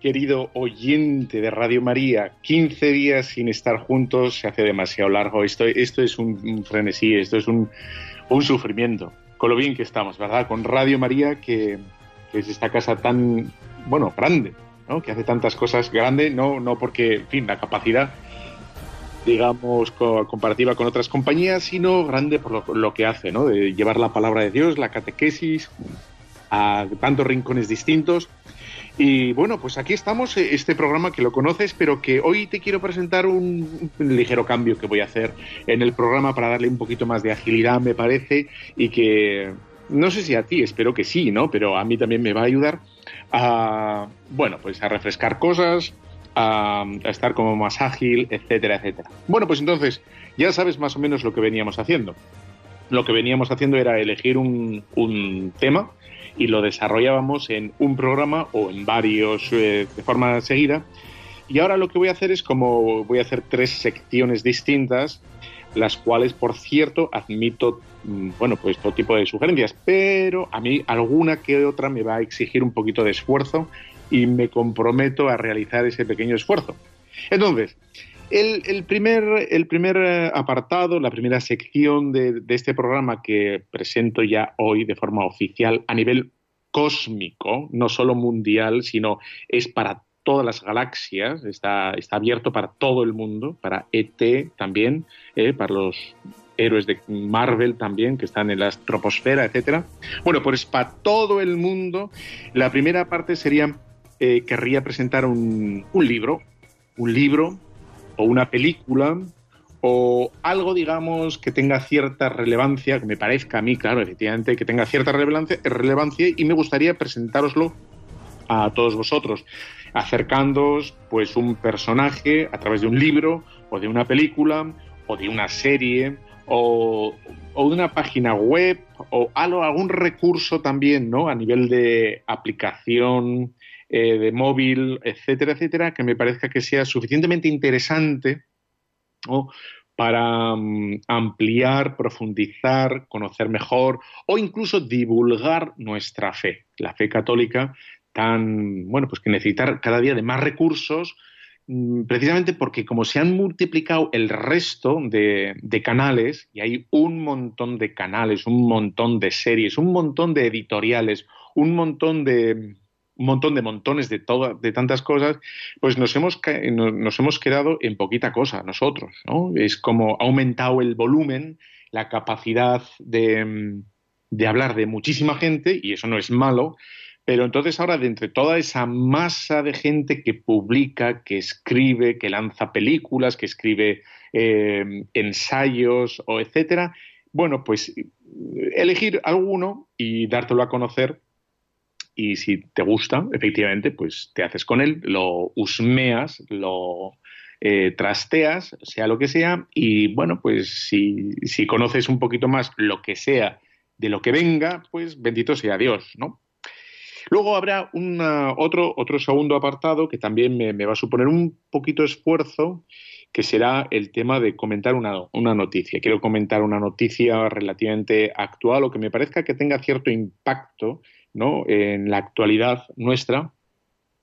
Querido oyente de Radio María. 15 días sin estar juntos se hace demasiado largo. Esto, esto es un, frenesí, esto es un, sufrimiento. Con lo bien que estamos, ¿verdad? Con Radio María, que, es esta casa tan, bueno, grande, ¿no? Que hace tantas cosas grande, no, no porque, en fin, la capacidad digamos, comparativa con otras compañías, sino grande por lo, lo, que hace, ¿no? De llevar la palabra de Dios, la catequesis, a tantos rincones distintos y bueno, pues aquí estamos, eh, este programa que lo conoces, pero que hoy te quiero presentar un, ligero cambio que voy a hacer en el programa para darle un poquito más de agilidad, me parece, y que no sé si a ti, espero que sí, ¿no? Pero a mí también me va a ayudar a, bueno, pues a refrescar cosas, a, estar como más ágil, etcétera, etcétera. Bueno, pues entonces ya sabes más o menos lo que veníamos haciendo. Lo que veníamos haciendo era elegir un, un tema y lo desarrollábamos en un programa o en varios eh, de forma seguida. Y ahora lo que voy a hacer es como voy a hacer tres secciones distintas, las cuales, por cierto, admito, mm, bueno, pues todo tipo de sugerencias, pero a mí alguna que otra me va a exigir un poquito de esfuerzo y me comprometo a realizar ese pequeño esfuerzo. Entonces, el, primer, el primer eh, apartado, la primera sección de, este programa que presento ya hoy de forma oficial a nivel cósmico, no solo mundial, sino es para todas las galaxias, está, está abierto para todo el mundo, para ET también, eh, para los héroes de Marvel también, que están en la troposfera, etcétera. Bueno, pues para todo el mundo, la primera parte sería, eh, querría presentar un, un libro, un libro o una película o algo, digamos, que tenga cierta relevancia, que me parezca a mí, claro, efectivamente, que tenga cierta relevancia, relevancia y me gustaría presentároslo a todos vosotros, acercándoos pues un personaje a través de un libro o de una película o de una serie o, o de una página web o algo, algún recurso también, ¿no? A nivel de aplicación, eh, de móvil, etcétera, etcétera, que me parezca que sea suficientemente interesante para mm, ampliar, profundizar, conocer mejor o incluso divulgar nuestra fe, la fe católica tan, bueno, pues que necesita cada día de más recursos, mm, precisamente porque como se han multiplicado el resto de, canales, y hay un montón de canales, un montón de series, un montón de editoriales, un montón de, un montón de montones de, de tantas cosas, pues nos hemos, nos hemos quedado en poquita cosa nosotros. ¿no? Es como ha aumentado el volumen, la capacidad de, de hablar de muchísima gente, y eso no es malo, pero entonces ahora de entre toda esa masa de gente que publica, que escribe, que lanza películas, que escribe eh, ensayos o etcétera, bueno, pues elegir alguno y dártelo a conocer y si te gusta, efectivamente, pues te haces con él, lo husmeas, lo eh, trasteas, sea lo que sea, y bueno, pues si, si, conoces un poquito más lo que sea de lo que venga, pues bendito sea Dios, ¿no? Luego habrá una, otro, otro segundo apartado que también me, va a suponer un poquito esfuerzo, que será el tema de comentar una, una noticia. Quiero comentar una noticia relativamente actual o que me parezca que tenga cierto impacto ¿no? en la actualidad nuestra.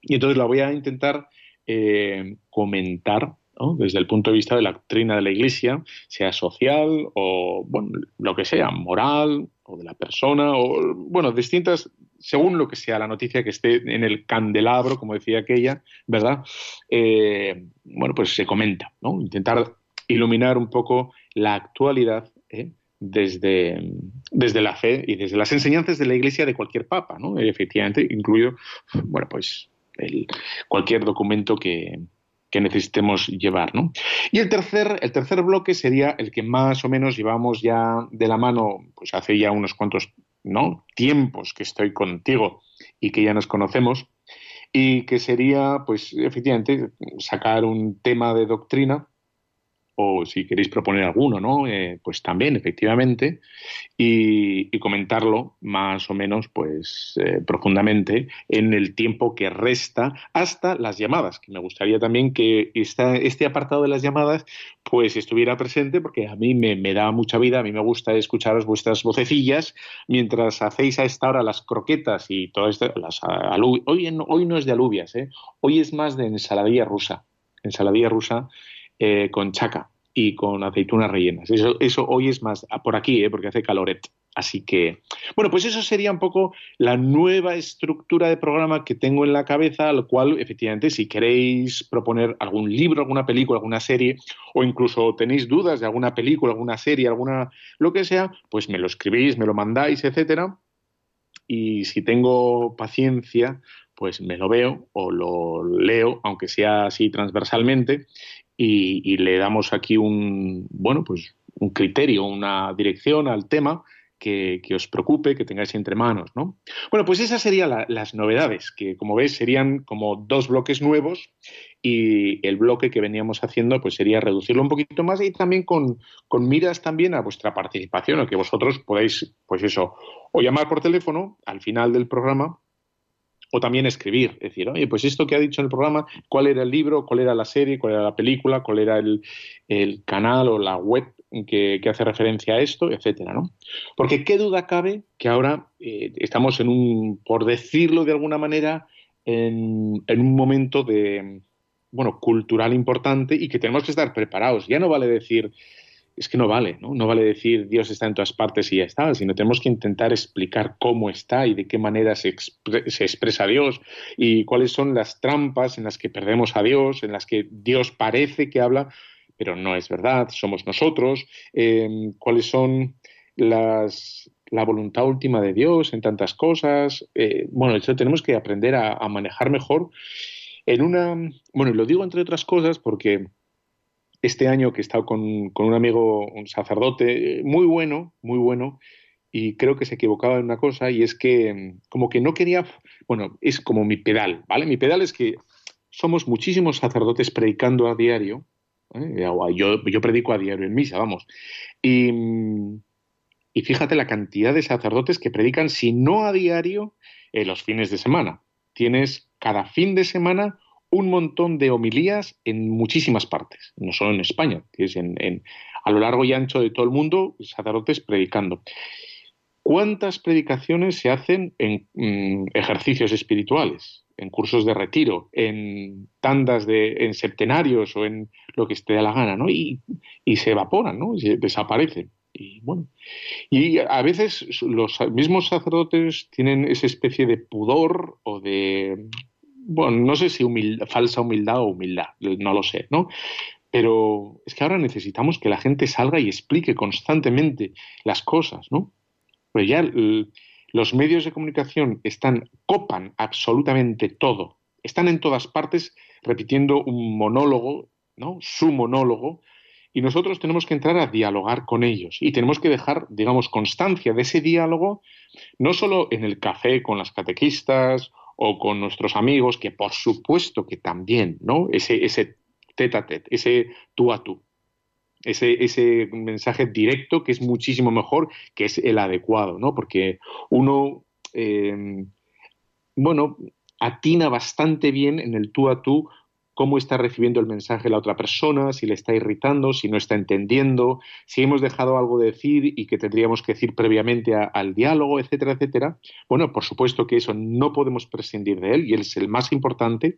Y entonces la voy a intentar eh, comentar desde el punto de vista de la doctrina de la Iglesia, sea social o bueno, lo que sea, moral o de la persona, o bueno, distintas, según lo que sea la noticia que esté en el candelabro, como decía aquella, ¿verdad? Eh, bueno, pues se comenta, ¿no? Intentar iluminar un poco la actualidad ¿eh? desde, desde la fe y desde las enseñanzas de la Iglesia de cualquier papa, ¿no? Efectivamente, incluido, bueno, pues el, cualquier documento que, que necesitemos llevar, ¿no? Y el tercer, el tercer bloque sería el que más o menos llevamos ya de la mano, pues hace ya unos cuantos, ¿no? Tiempos que estoy contigo y que ya nos conocemos y que sería, pues efectivamente, sacar un tema de doctrina o si queréis proponer alguno, ¿no? Eh, pues también, efectivamente, y, comentarlo más o menos, pues, eh, profundamente en el tiempo que resta hasta las llamadas, que me gustaría también que este apartado de las llamadas, pues, estuviera presente, porque a mí me, da mucha vida, a mí me gusta escucharos vuestras vocecillas mientras hacéis a esta hora las croquetas y todo esto, las hoy, hoy no es de alubias, ¿eh? Hoy es más de ensaladilla rusa, ensaladilla rusa eh, con chaca y con aceitunas rellenas. Eso, eso hoy es más por aquí, ¿eh? porque hace caloret. Así que, bueno, pues eso sería un poco la nueva estructura de programa que tengo en la cabeza, al cual, efectivamente, si queréis proponer algún libro, alguna película, alguna serie, o incluso tenéis dudas de alguna película, alguna serie, alguna lo que sea, pues me lo escribís, me lo mandáis, etcétera. Y si tengo paciencia, pues me lo veo o lo leo, aunque sea así transversalmente, y, le damos aquí un, bueno, pues un criterio, una dirección al tema que, os preocupe, que tengáis entre manos, ¿no? Bueno, pues esas serían las novedades, que como veis serían como dos bloques nuevos y el bloque que veníamos haciendo pues sería reducirlo un poquito más y también con, con miras también a vuestra participación, o que vosotros podáis, pues eso, o llamar por teléfono al final del programa o también escribir, es decir, oye, pues esto que ha dicho en el programa, cuál era el libro, cuál era la serie, cuál era la película, cuál era el, canal o la web que, hace referencia a esto, etcétera, ¿no? Porque qué duda cabe que ahora eh, estamos en un, por decirlo de alguna manera, en, en un momento de, bueno, cultural importante y que tenemos que estar preparados. Ya no vale decir, es que no vale, ¿no? No vale decir Dios está en todas partes y ya está, sino tenemos que intentar explicar cómo está y de qué manera se, expresa Dios y cuáles son las trampas en las que perdemos a Dios, en las que Dios parece que habla, pero no es verdad, somos nosotros, em, cuáles son las, la voluntad última de Dios en tantas cosas. Eh, bueno, eso tenemos que aprender a, a manejar mejor en una, bueno, lo digo entre otras cosas porque este año que he estado con, un amigo, un sacerdote, muy bueno, muy bueno, y creo que se equivocaba en una cosa, y es que mm, como que no quería, bueno, es como mi pedal, ¿vale? Mi pedal es que somos muchísimos sacerdotes predicando a diario, ¿eh? yo, predico a diario en misa, vamos, y, mm, y, fíjate la cantidad de sacerdotes que predican, si no a diario, en los fines de semana. Tienes cada fin de semana un montón de homilías en muchísimas partes, no solo en España, es en, a lo largo y ancho de todo el mundo, sacerdotes predicando. ¿Cuántas predicaciones se hacen en mm, ejercicios espirituales, en cursos de retiro, en tandas de, en septenarios o en lo que esté a la gana, ¿no? Y, se evaporan, ¿no? Y desaparecen. Y bueno, y a veces los mismos sacerdotes tienen esa especie de pudor o de bueno, no sé si falsa humildad o humildad, no lo sé, ¿no? Pero es que ahora necesitamos que la gente salga y explique constantemente las cosas, ¿no? Pero ya los medios de comunicación están, copan absolutamente todo, están en todas partes repitiendo un monólogo, ¿no? Su monólogo, y nosotros tenemos que entrar a dialogar con ellos y tenemos que dejar, digamos, constancia de ese diálogo, no solo en el café con las catequistas o con nuestros amigos, que por supuesto que también, ¿no? Ese, ese tete a tete, ese tú a tú, ese, ese mensaje directo que es muchísimo mejor, que es el adecuado, ¿no? Porque uno, eh, bueno, atina bastante bien en el tú a tú cómo está recibiendo el mensaje la otra persona, si le está irritando, si no está entendiendo, si hemos dejado algo de decir y que tendríamos que decir previamente al diálogo, etcétera, etcétera. Bueno, por supuesto que eso no podemos prescindir de él y él es el más importante,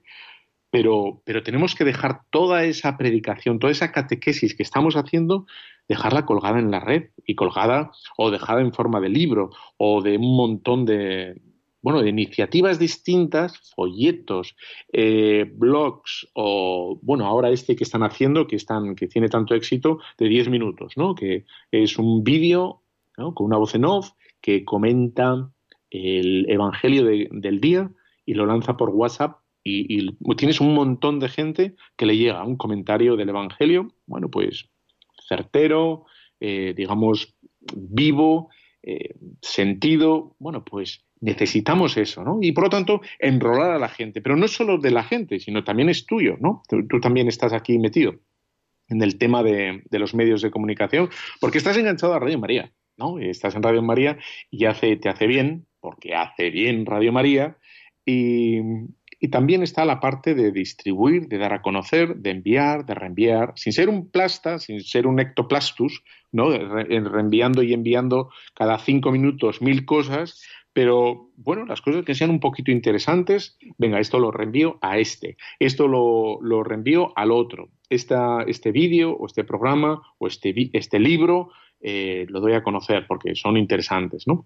pero, pero tenemos que dejar toda esa predicación, toda esa catequesis que estamos haciendo, dejarla colgada en la red y colgada o dejada en forma de libro o de un montón de, bueno, de iniciativas distintas, folletos, eh, blogs o, bueno, ahora este que están haciendo, que, están, que tiene tanto éxito, de 10 minutos, ¿no? Que es un vídeo con una voz en off que comenta el Evangelio del día y lo lanza por WhatsApp y, tienes un montón de gente que le llega un comentario del Evangelio, bueno, pues certero, eh, digamos, vivo, eh, sentido, bueno, pues necesitamos eso, ¿no? Y por lo tanto, enrolar a la gente, pero no solo de la gente, sino también es tuyo, ¿no? Tú, también estás aquí metido. en el tema de, los medios de comunicación, porque estás enganchado a Radio María, ¿no? Estás en Radio María y hace, te hace bien, porque hace bien Radio María, y, también está la parte de distribuir, de dar a conocer, de enviar, de reenviar, sin ser un plasta, sin ser un ectoplastus, ¿no? reenviando y enviando cada cinco minutos mil cosas, pero bueno, las cosas que sean un poquito interesantes, venga, esto lo reenvío a este, esto lo, lo reenvío al otro, Esta, este vídeo o este programa o este, este libro eh, lo doy a conocer porque son interesantes, ¿no?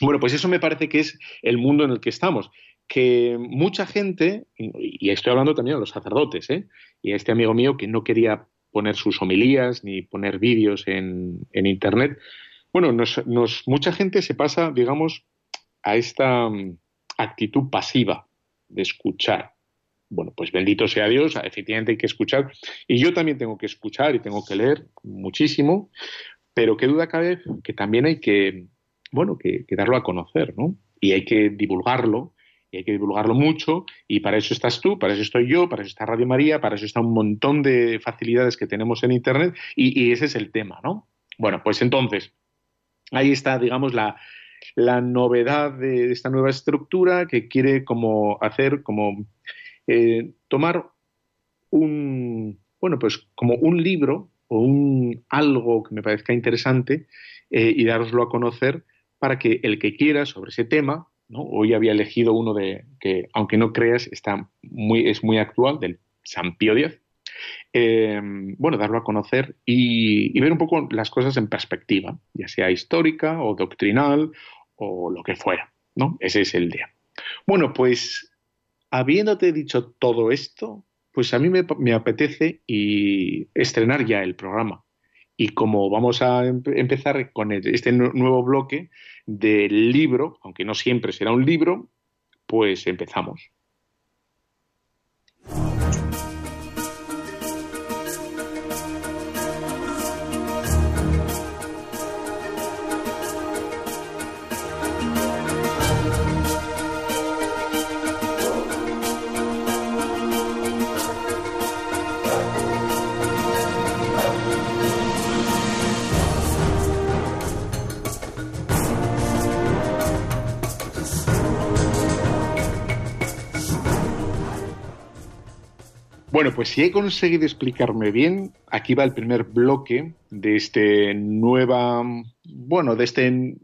Bueno, pues eso me parece que es el mundo en el que estamos. Que mucha gente, y estoy hablando también de los sacerdotes, ¿eh? y a este amigo mío que no quería poner sus homilías ni poner vídeos en, en Internet, bueno, nos, nos, mucha gente se pasa, digamos, a esta mm, actitud pasiva de escuchar. Bueno, pues bendito sea Dios, efectivamente hay que escuchar. Y yo también tengo que escuchar y tengo que leer muchísimo, pero qué duda cabe que también hay que, bueno, que, darlo a conocer, ¿no? Y hay que divulgarlo, y hay que divulgarlo mucho, y para eso estás tú, para eso estoy yo, para eso está Radio María, para eso está un montón de facilidades que tenemos en Internet, y, y ese es el tema, ¿no? Bueno, pues entonces, ahí está, digamos, la, la novedad de esta nueva estructura que quiere como hacer como eh, tomar un bueno pues como un libro o un algo que me parezca interesante eh, y daroslo a conocer para que el que quiera sobre ese tema hoy había elegido uno de que aunque no creas está muy es muy actual del San Pío X. Eh, bueno, darlo a conocer y, ver un poco las cosas en perspectiva, ya sea histórica o doctrinal o lo que fuera, ¿no? Ese es el día. Bueno, pues habiéndote dicho todo esto, pues a mí me, apetece y estrenar ya el programa. Y como vamos a empezar con este nuevo bloque del libro, aunque no siempre será un libro, pues empezamos. Pues si he conseguido explicarme bien, aquí va el primer bloque de este nueva, bueno, de este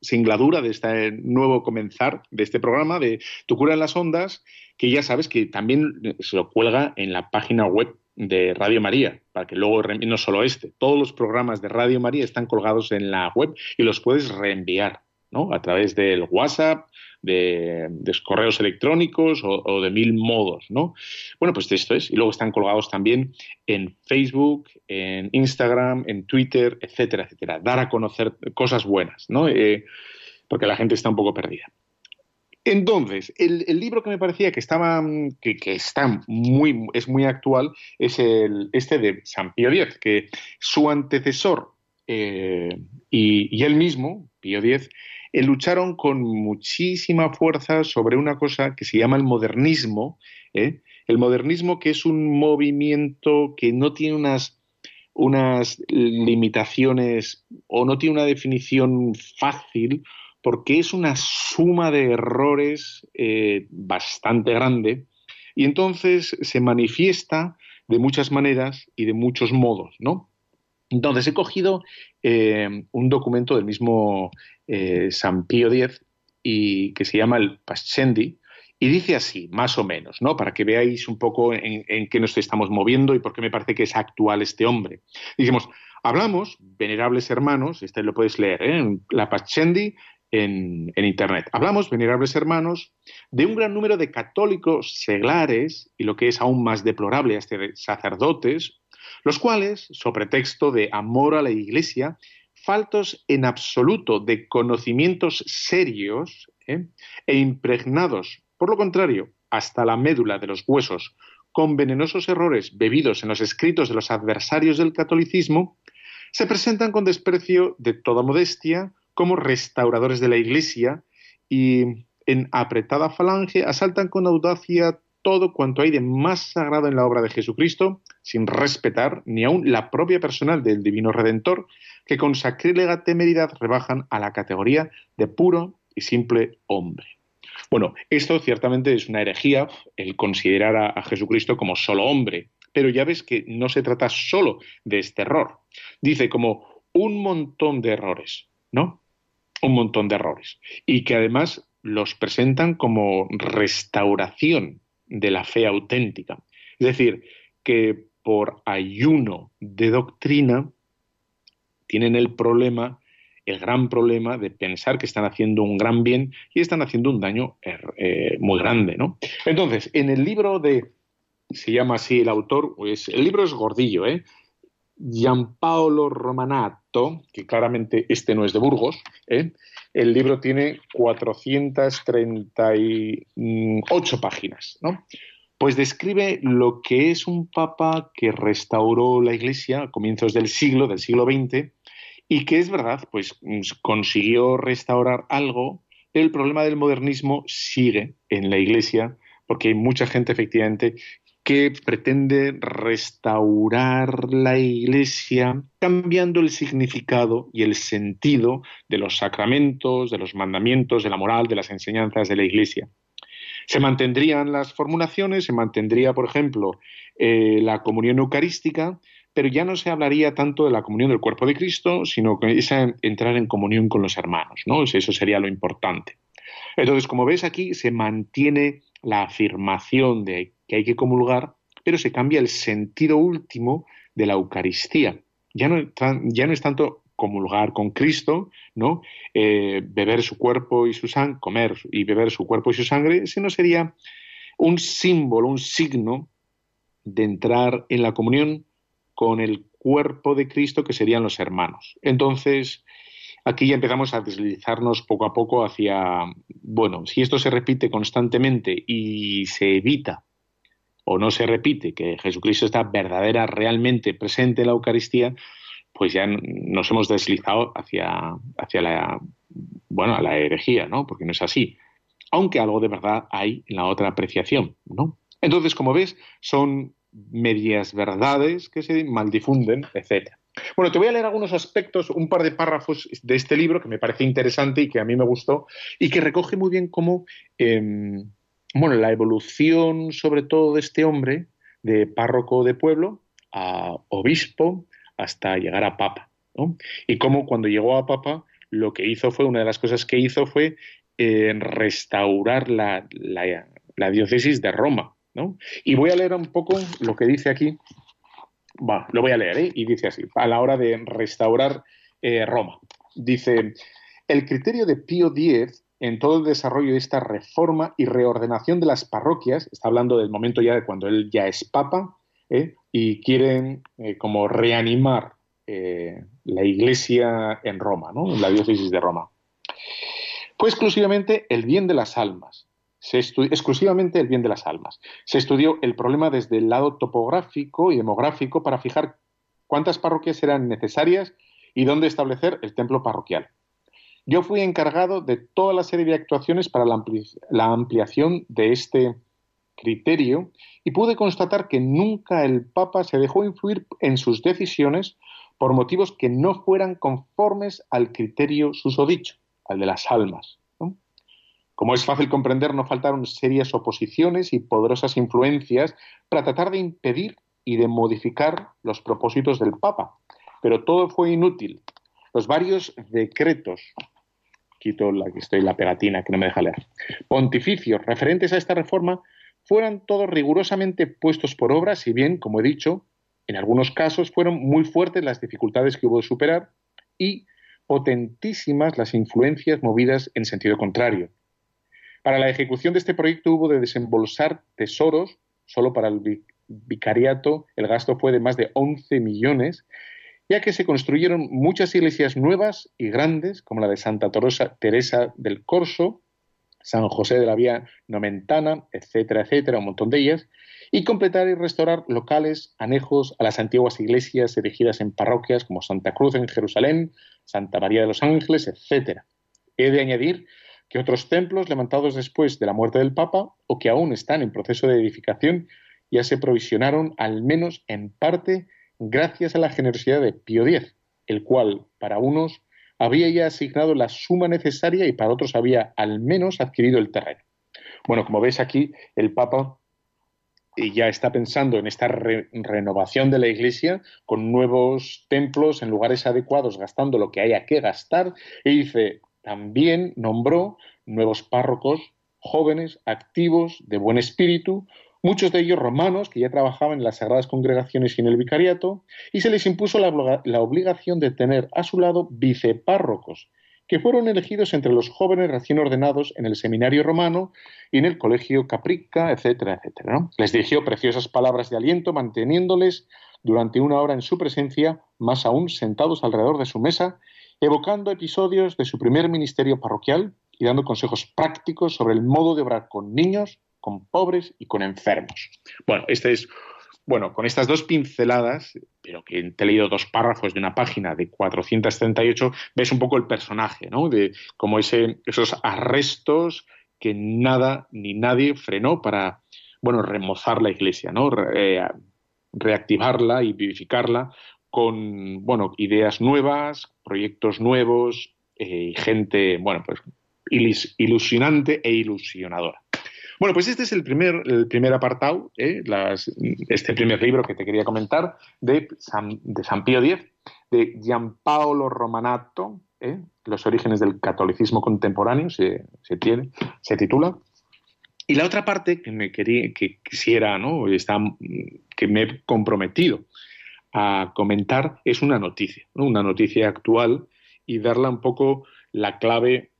singladura, de este nuevo comenzar de este programa de Tu cura en las ondas, que ya sabes que también se lo cuelga en la página web de Radio María, para que luego, no solo este, todos los programas de Radio María están colgados en la web y los puedes reenviar, ¿no? A través del WhatsApp, de, correos electrónicos o, de mil modos, ¿no? Bueno, pues esto es. Y luego están colgados también en Facebook, en Instagram, en Twitter, etcétera, etcétera. Dar a conocer cosas buenas, ¿no? Eh, porque la gente está un poco perdida. Entonces, el, libro que me parecía que estaba, que, está muy, es muy actual es el, este de San Pío X, que su antecesor eh, y, él mismo, Pío X, eh, lucharon con muchísima fuerza sobre una cosa que se llama el modernismo. ¿eh? El modernismo que es un movimiento que no tiene unas, unas limitaciones o no tiene una definición fácil porque es una suma de errores eh, bastante grande y entonces se manifiesta de muchas maneras y de muchos modos, ¿no? Entonces he cogido un documento del mismo eh, San Pío X y que se llama el Pascendi, y dice así, más o menos, ¿no? Para que veáis un poco en, qué nos estamos moviendo y por qué me parece que es actual este hombre. Dijimos, hablamos, venerables hermanos, este lo puedes leer ¿eh? en la Pascendi en, en, Internet. Hablamos, venerables hermanos, de un gran número de católicos seglares, y lo que es aún más deplorable, este sacerdotes, los cuales, sobre texto de amor a la Iglesia, faltos en absoluto de conocimientos serios ¿eh? e impregnados, por lo contrario, hasta la médula de los huesos, con venenosos errores bebidos en los escritos de los adversarios del catolicismo, se presentan con desprecio de toda modestia como restauradores de la Iglesia y en apretada falange asaltan con audacia todo cuanto hay de más sagrado en la obra de Jesucristo, sin respetar ni aun la propia personal del Divino Redentor, que con sacrílega temeridad rebajan a la categoría de puro y simple hombre. Bueno, esto ciertamente es una herejía, el considerar a, Jesucristo como solo hombre, pero ya ves que no se trata solo de este error. Dice como un montón de errores, ¿no? Un montón de errores. Y que además los presentan como restauración de la fe auténtica. Es decir, que por ayuno de doctrina tienen el problema el gran problema de pensar que están haciendo un gran bien y están haciendo un daño er, eh, muy grande, ¿no? Entonces, en el libro de, se llama así el autor, pues el libro es gordillo, ¿eh? Giampaolo Romanato, que claramente este no es de Burgos, ¿eh? el libro tiene 438 páginas, ¿no? Pues describe lo que es un papa que restauró la Iglesia a comienzos del siglo, del siglo XX, y que es verdad, pues mm, consiguió restaurar algo, el problema del modernismo sigue en la Iglesia, porque hay mucha gente efectivamente que pretende restaurar la Iglesia cambiando el significado y el sentido de los sacramentos, de los mandamientos, de la moral, de las enseñanzas de la Iglesia. Se mantendrían las formulaciones, se mantendría, por ejemplo, eh, la comunión eucarística, pero ya no se hablaría tanto de la comunión del cuerpo de Cristo, sino que es entrar en comunión con los hermanos, ¿no? Eso sería lo importante. Entonces, como ves aquí, se mantiene la afirmación de que hay que comulgar, pero se cambia el sentido último de la Eucaristía. Ya no, ya no es tanto comulgar con Cristo, ¿no? Eh, beber su cuerpo y su sangre, comer y beber su cuerpo y su sangre, sino sería un símbolo, un signo de entrar en la comunión con el cuerpo de Cristo que serían los hermanos. Entonces, aquí ya empezamos a deslizarnos poco a poco hacia, bueno, si esto se repite constantemente y se evita o no se repite que Jesucristo está verdadera, realmente presente en la Eucaristía, pues ya nos hemos deslizado hacia, hacia la, bueno, la herejía, ¿no? Porque no es así. Aunque algo de verdad hay en la otra apreciación, ¿no? Entonces, como ves, son medias verdades que se maldifunden, etc. Bueno, te voy a leer algunos aspectos, un par de párrafos de este libro que me parece interesante y que a mí me gustó y que recoge muy bien cómo, em, bueno, la evolución sobre todo de este hombre, de párroco de pueblo a obispo hasta llegar a papa. Y cómo cuando llegó a papa lo que hizo fue, una de las cosas que hizo fue eh, restaurar la, la diócesis de Roma, y voy a leer un poco lo que dice aquí. Va, lo voy a leer, ¿eh? Y dice así, a la hora de restaurar eh, Roma. Dice, el criterio de Pío X en todo el desarrollo de esta reforma y reordenación de las parroquias, está hablando del momento ya de cuando él ya es papa, ¿eh? y quieren como reanimar la iglesia en Roma, ¿no? en la diócesis de Roma. Fue exclusivamente el bien de las almas, se exclusivamente el bien de las almas. Se estudió el problema desde el lado topográfico y demográfico para fijar cuántas parroquias eran necesarias y dónde establecer el templo parroquial. Yo fui encargado de toda la serie de actuaciones para la, ampliación de este criterio y pude constatar que nunca el Papa se dejó influir en sus decisiones por motivos que no fueran conformes al criterio susodicho, al de las almas. Como es fácil comprender, no faltaron serias oposiciones y poderosas influencias para tratar de impedir y de modificar los propósitos del Papa. Pero todo fue inútil. Los varios decretos, quito la que estoy la pegatina que no me deja leer, pontificios referentes a esta reforma fueran todos rigurosamente puestos por obra, si bien, como he dicho, en algunos casos fueron muy fuertes las dificultades que hubo de superar y potentísimas las influencias movidas en sentido contrario. Para la ejecución de este proyecto hubo de desembolsar tesoros, solo para el vicariato el gasto fue de más de 11 millones, ya que se construyeron muchas iglesias nuevas y grandes, como la de Santa Teresa del Corso, San José de la Vía Nomentana, etcétera, etcétera, un montón de ellas, y completar y restaurar locales anejos a las antiguas iglesias erigidas en parroquias como Santa Cruz en Jerusalén, Santa María de los Ángeles, etcétera. He de añadir que otros templos levantados después de la muerte del Papa o que aún están en proceso de edificación ya se provisionaron, al menos en parte, gracias a la generosidad de Pío X, el cual, para unos, había ya asignado la suma necesaria y para otros había al menos adquirido el terreno. Bueno, como veis aquí, el Papa ya está pensando en esta renovación de la Iglesia con nuevos templos en lugares adecuados, gastando lo que haya que gastar, y dice, también nombró nuevos párrocos jóvenes, activos, de buen espíritu, muchos de ellos romanos que ya trabajaban en las sagradas congregaciones y en el vicariato, y se les impuso la, la obligación de tener a su lado vicepárrocos, que fueron elegidos entre los jóvenes recién ordenados en el seminario romano y en el colegio Caprica, etcétera, etcétera. Les dirigió preciosas palabras de aliento, manteniéndoles durante una hora en su presencia, más aún sentados alrededor de su mesa, evocando episodios de su primer ministerio parroquial y dando consejos prácticos sobre el modo de obrar con niños, con pobres y con enfermos. Bueno, este es bueno, con estas dos pinceladas, pero que te he leído dos párrafos de una página de 438, ves un poco el personaje, ¿no? De cómo ese, esos arrestos que nada ni nadie frenó para, bueno, remozar la iglesia, ¿no? Eh, reactivarla y vivificarla con, bueno, ideas nuevas, proyectos nuevos eh, y gente, bueno, pues ilusionante e ilusionadora. Bueno, pues este es el primer, el primer apartado, ¿eh? este primer libro que te quería comentar de San, de San Pío X, de Giampaolo Romanato, ¿eh? Los orígenes del catolicismo contemporáneo, se, tiene, se titula. Y la otra parte que me quería, que quisiera, ¿no? Está, que me he comprometido a comentar es una noticia, una noticia actual y darla un poco la clave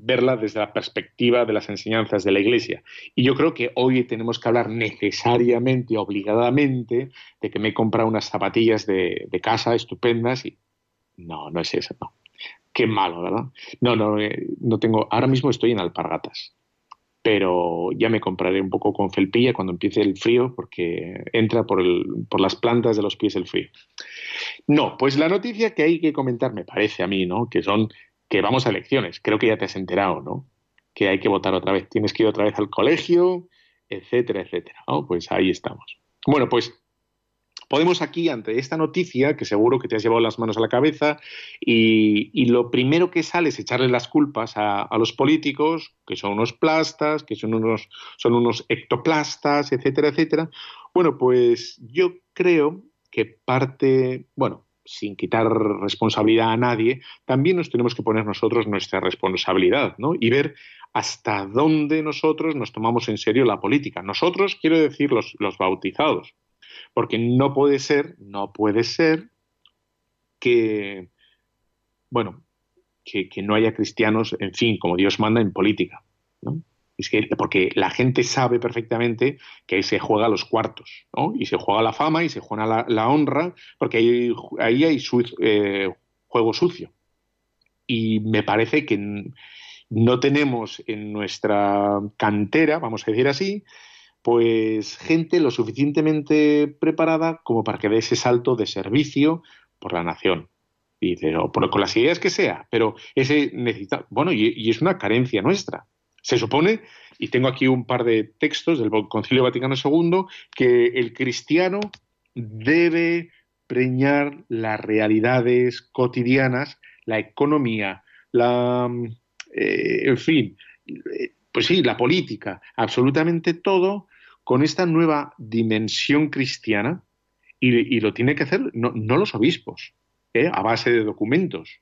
verla desde la perspectiva de las enseñanzas de la Iglesia. Y yo creo que hoy tenemos que hablar necesariamente, obligadamente, de que me he comprado unas zapatillas de, casa estupendas y no, no es eso, no. Qué malo, ¿verdad? No, no, eh, no tengo. Ahora mismo estoy en alpargatas, pero ya me compraré un poco con felpilla cuando empiece el frío, porque entra por, el, por las plantas de los pies el frío. No, pues la noticia que hay que comentar, me parece a mí, ¿no? Que son que vamos a elecciones. Creo que ya te has enterado, ¿no? Que hay que votar otra vez. Tienes que ir otra vez al colegio, etcétera, etcétera. Pues ahí estamos. Bueno, pues podemos aquí, ante esta noticia, que seguro que te has llevado las manos a la cabeza, y, lo primero que sale es echarle las culpas a, los políticos, que son unos plastas, que son unos, son unos ectoplastas, etcétera, etcétera. Bueno, pues yo creo que parte, bueno, sin quitar responsabilidad a nadie, también nos tenemos que poner nosotros nuestra responsabilidad, ¿no? Y ver hasta dónde nosotros nos tomamos en serio la política. Nosotros, quiero decir, los, los bautizados. Porque no puede ser, no puede ser que, bueno, que, que no haya cristianos, en fin, como Dios manda en política, ¿no? Porque la gente sabe perfectamente que ahí se juega los cuartos, ¿no? Y se juega la fama y se juega la, honra, porque ahí, hay eh, juego sucio. Y me parece que no tenemos en nuestra cantera, vamos a decir así, pues gente lo suficientemente preparada como para que dé ese salto de servicio por la nación. Y con las ideas que sea, pero ese necesita, bueno, y es una carencia nuestra. Se supone, y tengo aquí un par de textos del Concilio Vaticano II, que el cristiano debe preñar las realidades cotidianas, la economía, la, eh, en fin, pues sí, la política, absolutamente todo con esta nueva dimensión cristiana y, lo tiene que hacer no, los obispos, ¿eh? a base de documentos,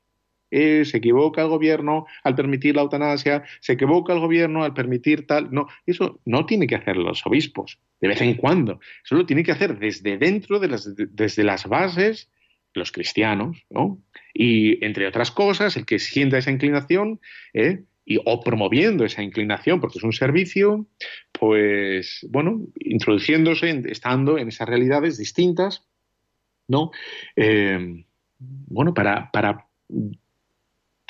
eh, se equivoca el gobierno al permitir la eutanasia, se equivoca el gobierno al permitir tal. No, eso no tiene que hacer los obispos, de vez en cuando. Eso lo tiene que hacer desde dentro, de las, desde las bases, los cristianos, ¿no? Y entre otras cosas, el que sienta esa inclinación, ¿eh? y, o promoviendo esa inclinación, porque es un servicio, pues, bueno, introduciéndose, estando en esas realidades distintas, ¿no? Eh, bueno, para, para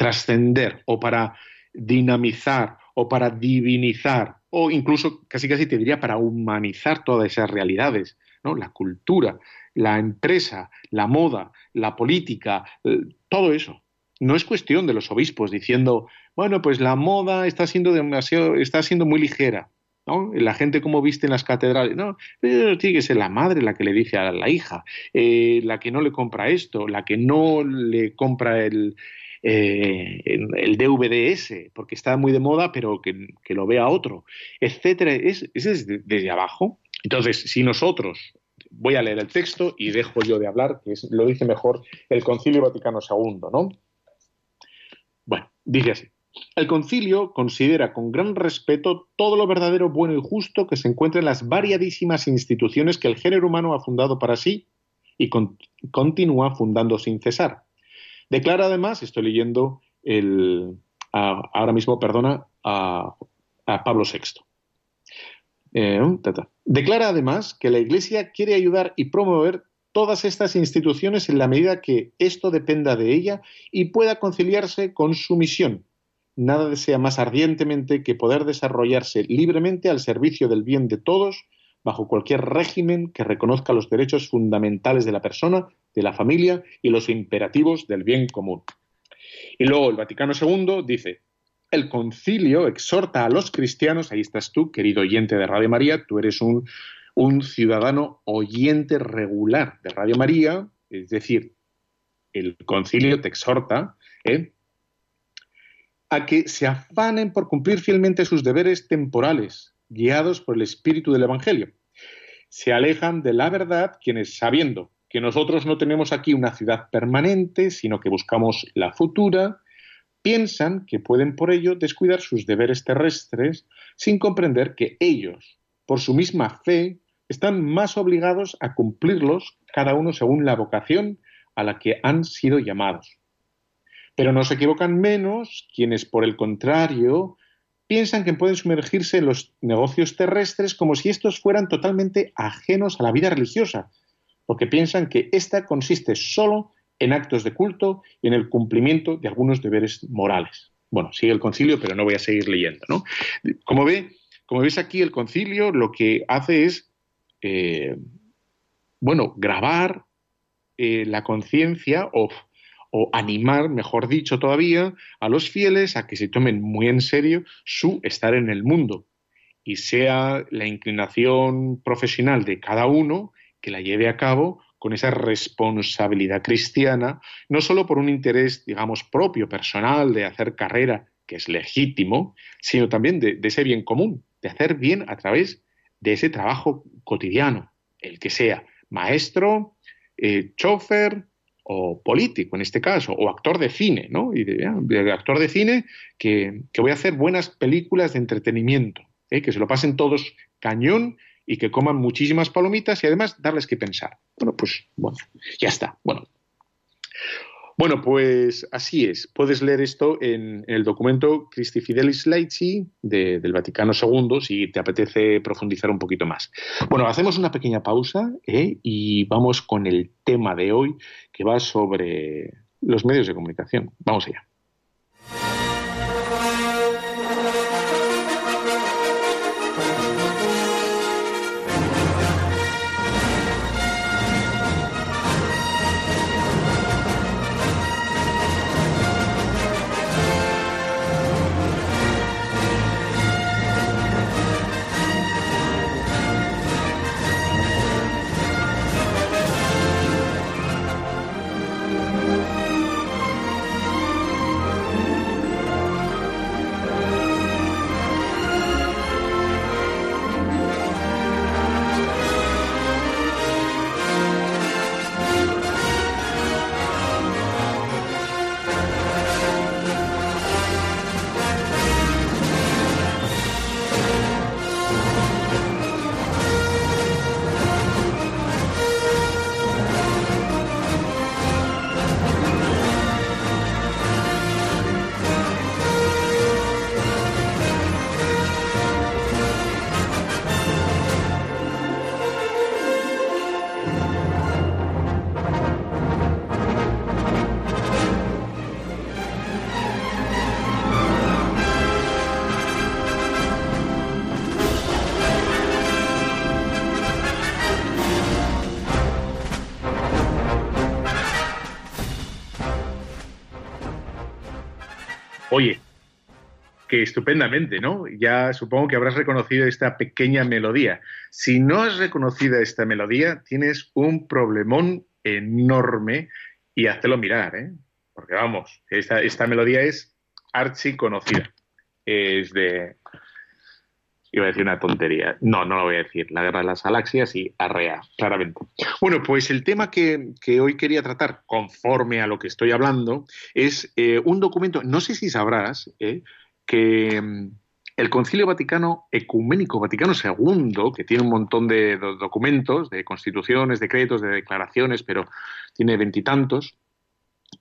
trascender o para dinamizar o para divinizar o incluso casi casi te diría para humanizar todas esas realidades, ¿no? La cultura, la empresa, la moda, la política, eh, todo eso. No es cuestión de los obispos diciendo, bueno, pues la moda está siendo demasiado, está siendo muy ligera. ¿no? La gente como viste en las catedrales, no, tiene que ser la madre la que le dice a la hija, eh, la que no le compra esto, la que no le compra el, eh, el DVDS, porque está muy de moda, pero que, lo vea otro, etcétera. Es, es desde, abajo. Entonces, si nosotros, voy a leer el texto y dejo yo de hablar, que lo dice mejor el Concilio Vaticano II, ¿no? Bueno, dice así. El concilio considera con gran respeto todo lo verdadero, bueno y justo que se encuentra en las variadísimas instituciones que el género humano ha fundado para sí y continúa fundando sin cesar. Declara además, estoy leyendo el, ahora mismo, perdona, a, Pablo VI. Eh, Declara además que la Iglesia quiere ayudar y promover todas estas instituciones en la medida que esto dependa de ella y pueda conciliarse con su misión. Nada desea más ardientemente que poder desarrollarse libremente al servicio del bien de todos bajo cualquier régimen que reconozca los derechos fundamentales de la persona, de la familia y los imperativos del bien común. Y luego el Vaticano II dice, el concilio exhorta a los cristianos, ahí estás tú, querido oyente de Radio María, tú eres un, ciudadano oyente regular de Radio María, es decir, el concilio te exhorta ¿eh? a que se afanen por cumplir fielmente sus deberes temporales, guiados por el espíritu del Evangelio. Se alejan de la verdad quienes, sabiendo que nosotros no tenemos aquí una ciudad permanente, sino que buscamos la futura, piensan que pueden por ello descuidar sus deberes terrestres sin comprender que ellos, por su misma fe, están más obligados a cumplirlos cada uno según la vocación a la que han sido llamados. Pero no se equivocan menos quienes, por el contrario, piensan que pueden sumergirse en los negocios terrestres como si estos fueran totalmente ajenos a la vida religiosa, porque piensan que ésta consiste solo en actos de culto y en el cumplimiento de algunos deberes morales. Bueno, sigue el concilio, pero no voy a seguir leyendo. ¿no? Como, ve, como ves aquí, el concilio lo que hace es, eh, bueno, grabar eh, la conciencia o o animar, mejor dicho todavía, a los fieles a que se tomen muy en serio su estar en el mundo y sea la inclinación profesional de cada uno que la lleve a cabo con esa responsabilidad cristiana, no solo por un interés, digamos, propio, personal, de hacer carrera, que es legítimo, sino también de, ese bien común, de hacer bien a través de ese trabajo cotidiano, el que sea maestro, eh, chofer, o político en este caso, o actor de cine, ¿no? Y de, ah, actor de cine que, voy a hacer buenas películas de entretenimiento, ¿eh? que se lo pasen todos cañón y que coman muchísimas palomitas y además darles que pensar. Bueno, pues bueno, ya está. Bueno, bueno, pues así es. Puedes leer esto en, el documento Christi Fidelis Laici del Vaticano II si te apetece profundizar un poquito más. Bueno, hacemos una pequeña pausa ¿eh? y vamos con el tema de hoy que va sobre los medios de comunicación. Vamos allá. Que estupendamente, ¿no? Ya supongo que habrás reconocido esta pequeña melodía. Si no has reconocido esta melodía, tienes un problemón enorme y háztelo mirar, ¿eh? Porque vamos, esta, esta melodía es archi conocida. Es de Iba a decir una tontería. No, no lo voy a decir. La guerra de las galaxias y Arrea, claramente. Bueno, pues el tema que, hoy quería tratar, conforme a lo que estoy hablando, es eh, un documento, no sé si sabrás, eh, que mm, el Concilio Vaticano Ecuménico Vaticano II, que tiene un montón de documentos, de constituciones, decretos, de declaraciones, pero tiene veintitantos,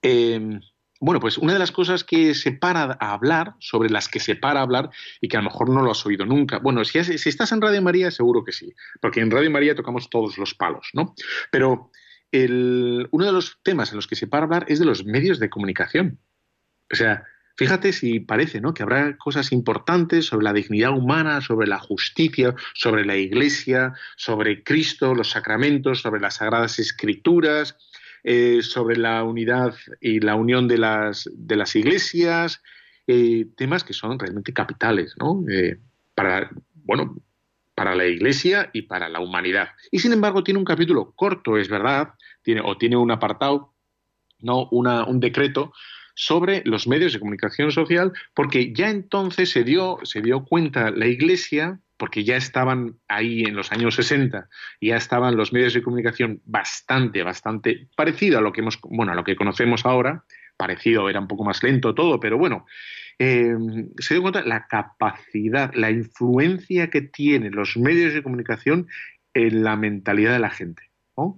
eh, bueno, pues una de las cosas que se para a hablar, sobre las que se para a hablar y que a lo mejor no lo has oído nunca. Bueno, si, estás en Radio María, seguro que sí, porque en Radio María tocamos todos los palos, ¿no? Pero uno de los temas en los que se para a hablar es de los medios de comunicación. O sea, fíjate si parece, ¿no? Que habrá cosas importantes sobre la dignidad humana, sobre la justicia, sobre la Iglesia, sobre Cristo, los sacramentos, sobre las sagradas escrituras eh, sobre la unidad y la unión de las, de las iglesias, eh, temas que son realmente capitales, ¿no? Eh, para, bueno, para la iglesia y para la humanidad. Y sin embargo tiene un capítulo corto, es verdad, tiene, o tiene un apartado, no una, un decreto sobre los medios de comunicación social, porque ya entonces se dio, se dio cuenta la Iglesia porque ya estaban ahí en los años 60, ya estaban los medios de comunicación bastante, bastante parecido a lo que hemos, bueno, a lo que conocemos ahora, parecido, era un poco más lento todo, pero bueno, eh, se dio cuenta la capacidad, la influencia que tienen los medios de comunicación en la mentalidad de la gente,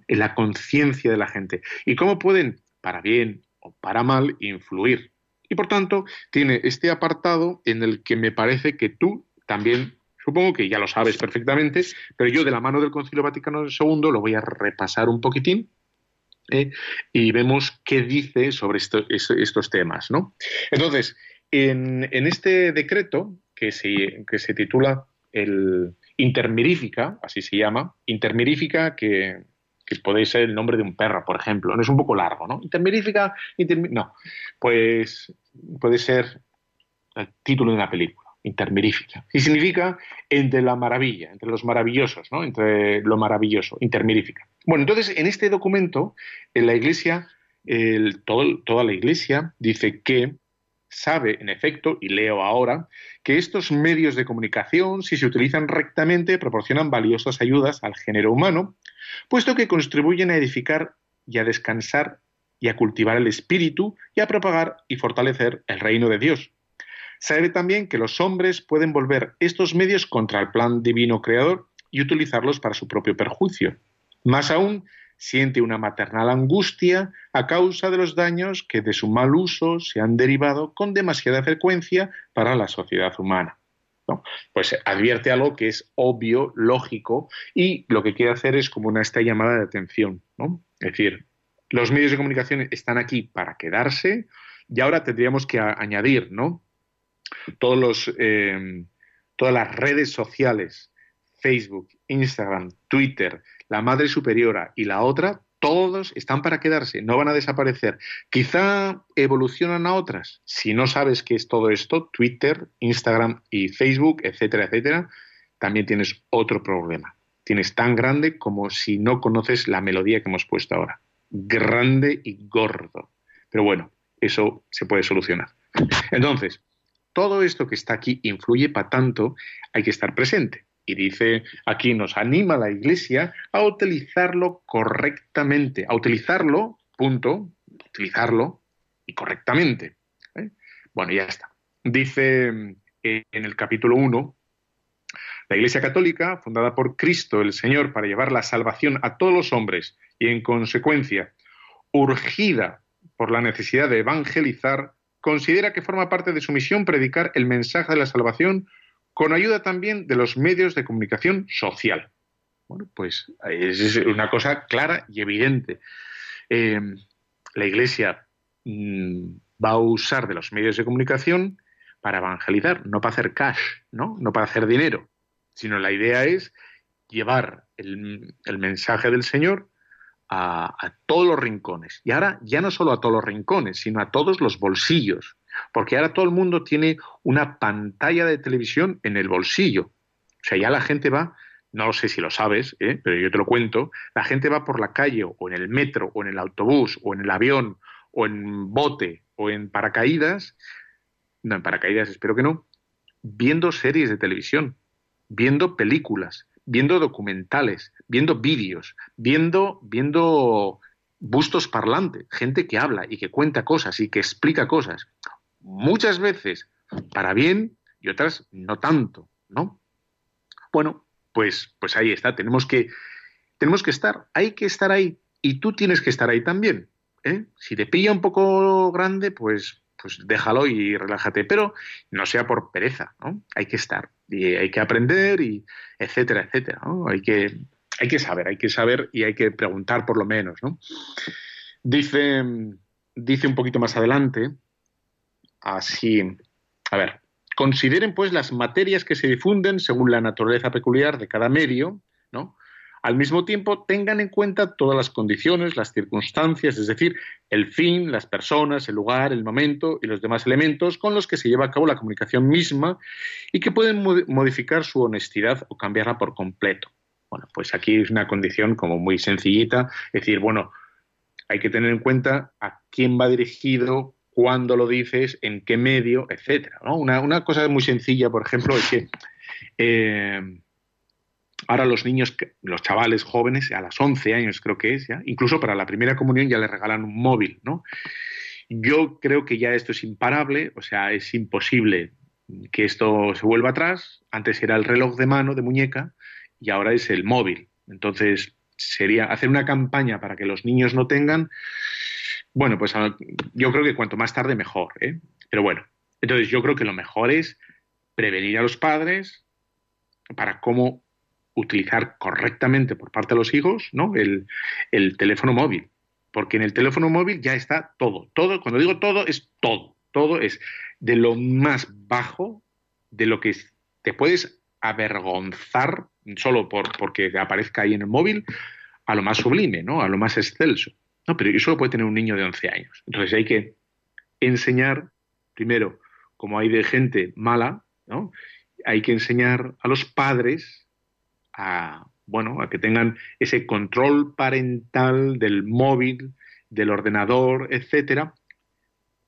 en la conciencia de la gente, y cómo pueden, para bien o para mal, influir. Y por tanto, tiene este apartado en el que me parece que tú también Supongo que ya lo sabes perfectamente, pero yo de la mano del Concilio Vaticano II lo voy a repasar un poquitín ¿eh? y vemos qué dice sobre estos temas. ¿no? Entonces, en, este decreto que se, que se titula el Intermirífica, así se llama, Intermirífica que, que puede ser el nombre de un perro, por ejemplo, no es un poco largo, ¿no? Intermirífica, no, pues puede ser el título de una película intermirífica. Y significa entre la maravilla, entre los maravillosos, ¿no? Entre lo maravilloso, intermirífica. Bueno, entonces en este documento, en la Iglesia, toda la Iglesia dice que sabe, en efecto, y leo ahora, que estos medios de comunicación, si se utilizan rectamente, proporcionan valiosas ayudas al género humano, puesto que contribuyen a edificar y a descansar y a cultivar el espíritu y a propagar y fortalecer el reino de Dios Sabe también que los hombres pueden volver estos medios contra el plan divino creador y utilizarlos para su propio perjuicio. Más aún, siente una maternal angustia a causa de los daños que de su mal uso se han derivado con demasiada frecuencia para la sociedad humana. Pues advierte algo que es obvio, lógico, y lo que quiere hacer es como una esta llamada de atención. Es decir, los medios de comunicación están aquí para quedarse y ahora tendríamos que añadir, ¿no? todos los, eh, todas las redes sociales, Facebook, Instagram, Twitter, la madre superiora y la otra, todos están para quedarse, no van a desaparecer. Quizá evolucionan a otras. Si no sabes qué es todo esto, Twitter, Instagram y Facebook, etcétera, etcétera, también tienes otro problema. Tienes tan grande como si no conoces la melodía que hemos puesto ahora. Grande y gordo. Pero bueno, eso se puede solucionar. Entonces, todo esto que está aquí influye para tanto, hay que estar presente. Y dice, aquí nos anima la Iglesia a utilizarlo correctamente, a utilizarlo, punto, utilizarlo y correctamente. ¿eh? Bueno, ya está. Dice eh, en el capítulo 1, la Iglesia Católica, fundada por Cristo el Señor para llevar la salvación a todos los hombres y en consecuencia urgida por la necesidad de evangelizar, considera que forma parte de su misión predicar el mensaje de la salvación con ayuda también de los medios de comunicación social. Bueno, pues es una cosa clara y evidente. Eh, la Iglesia mm, va a usar de los medios de comunicación para evangelizar, no para hacer cash, ¿no? Para hacer dinero, sino la idea es llevar el mensaje del Señor a, todos los rincones. Y ahora ya no solo a todos los rincones, sino a todos los bolsillos. Porque ahora todo el mundo tiene una pantalla de televisión en el bolsillo. O sea, ya la gente va, no sé si lo sabes, ¿eh? pero yo te lo cuento, la gente va por la calle o en el metro o en el autobús o en el avión o en bote o en paracaídas, no, en paracaídas espero que no, viendo series de televisión, viendo películas, viendo documentales, viendo vídeos, viendo, viendo bustos parlantes, gente que habla y que cuenta cosas y que explica cosas. Muchas veces para bien y otras no tanto, ¿no? Bueno, pues, pues ahí está, tenemos que, tenemos que estar, hay que estar ahí y tú tienes que estar ahí también. ¿eh? Si te pilla un poco grande, pues, pues déjalo y relájate, pero no sea por pereza, ¿no? Hay que estar y hay que aprender y etcétera, etcétera. Hay que, hay que saber, hay que saber y hay que preguntar por lo menos, ¿no? Dice, dice un poquito más adelante, así, a ver, consideren pues las materias que se difunden según la naturaleza peculiar de cada medio, ¿no? Al mismo tiempo, tengan en cuenta todas las condiciones, las circunstancias, es decir, el fin, las personas, el lugar, el momento y los demás elementos con los que se lleva a cabo la comunicación misma y que pueden modificar su honestidad o cambiarla por completo. Bueno, pues aquí es una condición como muy sencillita, es decir, bueno, hay que tener en cuenta a quién va dirigido, cuándo lo dices, en qué medio, etcétera. Una, cosa muy sencilla, por ejemplo, es que eh, Ahora los niños, los chavales jóvenes, a las 11 años creo que es, ya, incluso para la primera comunión ya les regalan un móvil, ¿no? Yo creo que ya esto es imparable, o sea, es imposible que esto se vuelva atrás. Antes era el reloj de mano, de muñeca, y ahora es el móvil. Entonces, sería hacer una campaña para que los niños no tengan. Bueno, pues yo creo que cuanto más tarde mejor, ¿eh? Pero bueno, entonces yo creo que lo mejor es prevenir a los padres para cómo utilizar correctamente por parte de los hijos ¿no? el, teléfono móvil. Porque en el teléfono móvil ya está todo. Todo, cuando digo todo, es todo. Todo es de lo más bajo, de lo que te puedes avergonzar solo por, porque aparezca ahí en el móvil, a lo más sublime, ¿no? A lo más excelso. No, pero eso lo puede tener un niño de 11 años. Entonces hay que enseñar, primero, como hay de gente mala, ¿no? Hay que enseñar a los padres a, bueno, a que tengan ese control parental del móvil, del ordenador, etcétera,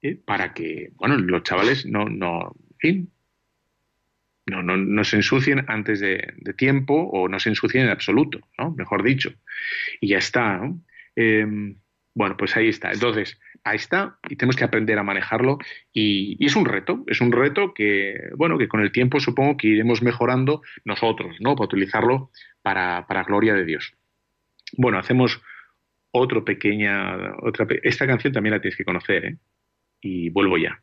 ¿eh? para que, bueno, los chavales no, no, no, no, no, se ensucien antes de, tiempo o no se ensucien en absoluto, ¿no? Mejor dicho. Y ya está, ¿no? Em, bueno, pues ahí está. Entonces, ahí está y tenemos que aprender a manejarlo y, es un reto, es un reto que, bueno, que con el tiempo supongo que iremos mejorando nosotros, ¿no? Para utilizarlo para, para gloria de Dios. Bueno, hacemos otro pequeña, otra, esta canción también la tienes que conocer, ¿eh? Y vuelvo ya.